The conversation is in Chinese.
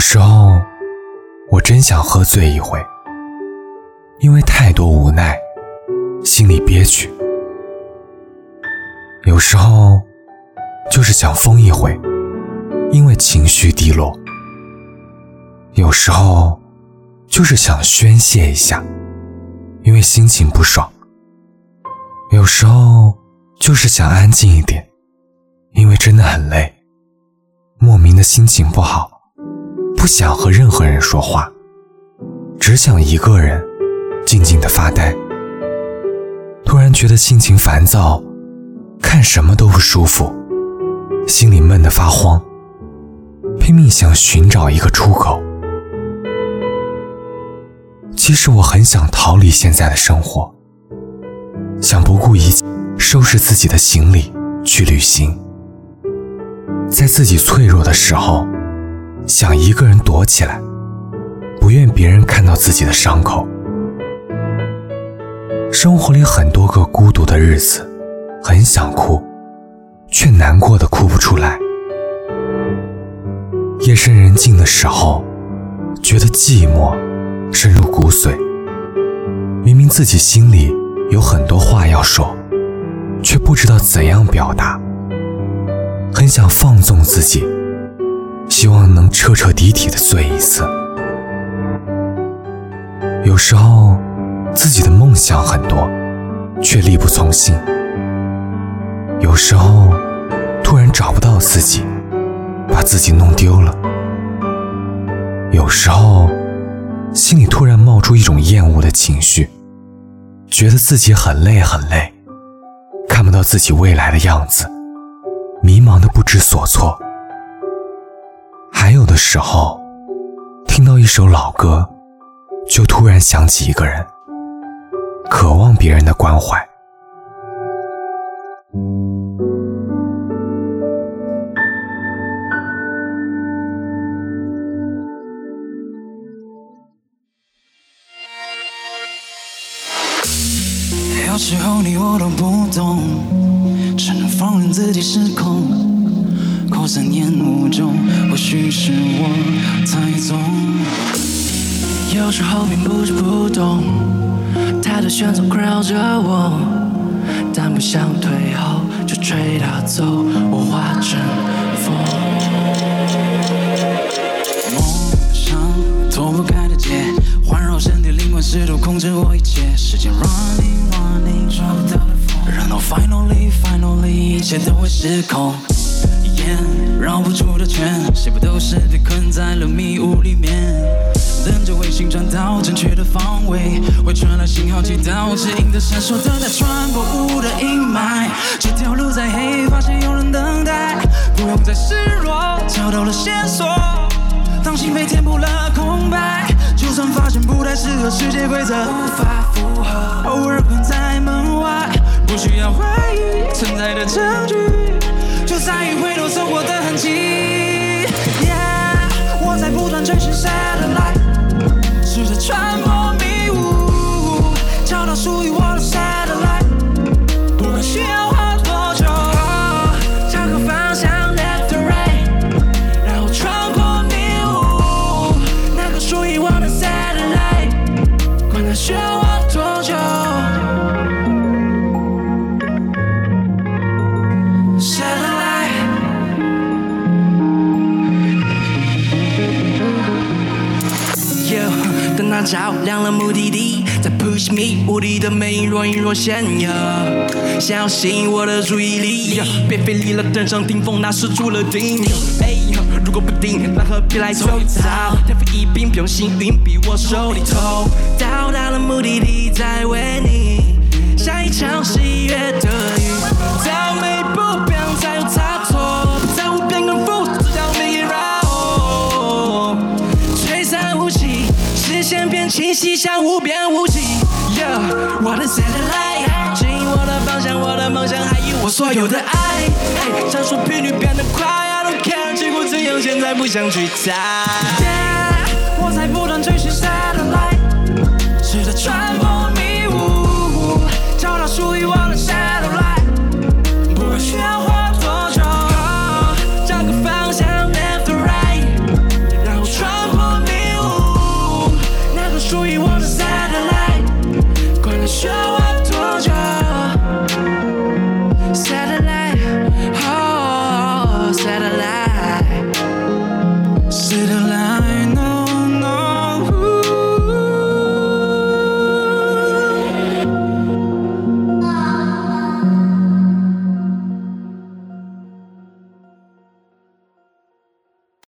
有时候，我真想喝醉一回，因为太多无奈，心里憋屈。有时候，就是想疯一回，因为情绪低落。有时候，就是想宣泄一下，因为心情不爽。有时候，就是想安静一点，因为真的很累，莫名的心情不好。不想和任何人说话，只想一个人静静的发呆。突然觉得心情烦躁，看什么都不舒服，心里闷得发慌，拼命想寻找一个出口。其实我很想逃离现在的生活，想不顾一切收拾自己的行李去旅行，在自己脆弱的时候。想一个人躲起来，不愿别人看到自己的伤口。生活里很多个孤独的日子，很想哭，却难过的哭不出来。夜深人静的时候，觉得寂寞深入骨髓。明明自己心里有很多话要说，却不知道怎样表达。很想放纵自己。希望能彻彻底底的醉一次。有时候，自己的梦想很多，却力不从心。有时候，突然找不到自己，把自己弄丢了。有时候，心里突然冒出一种厌恶的情绪，觉得自己很累很累，看不到自己未来的样子，迷茫的不知所措。还有的时候，听到一首老歌，就突然想起一个人，渴望别人的关怀。有时候你我都不懂，只能放任自己失控。扩散烟雾中，或许是我太纵。有时候并不是不懂，太多选择困扰着我，但不想退后，就吹它走，我化成风。梦想脱不开的结，环绕身体灵魂，试图控制我一切。时间 running running，抓不到的风，然后 finally finally，一切都会失控。绕不出的圈，谁不都是被困在了迷雾里面？等着卫星转到正确的方位，会传来信号，祈祷指引的闪烁，等待穿过雾的阴霾。这条路再黑，发现有人等待，不用再示弱，找到了线索。当心被填补了空白，就算发现不太适合世界规则，无法符合，偶尔困在门外，不需要怀疑存在的证据。照亮了目的地，在 push me，无敌的魅影若隐若现。想要吸引我的注意力，别费力了，登上顶峰，那是注了定。如果不定，那何必来凑操？天赋异禀，不用幸运逼我手里头。到达了目的地，再为你下一场喜悦的雨。到每气象，无边无际，Yeah，。我的 satellite，指引我的方向，我的梦想，还有我所有的爱。闪烁频率变得快，I don't care，结果怎样，现在不想去猜，Yeah，。我在不断追寻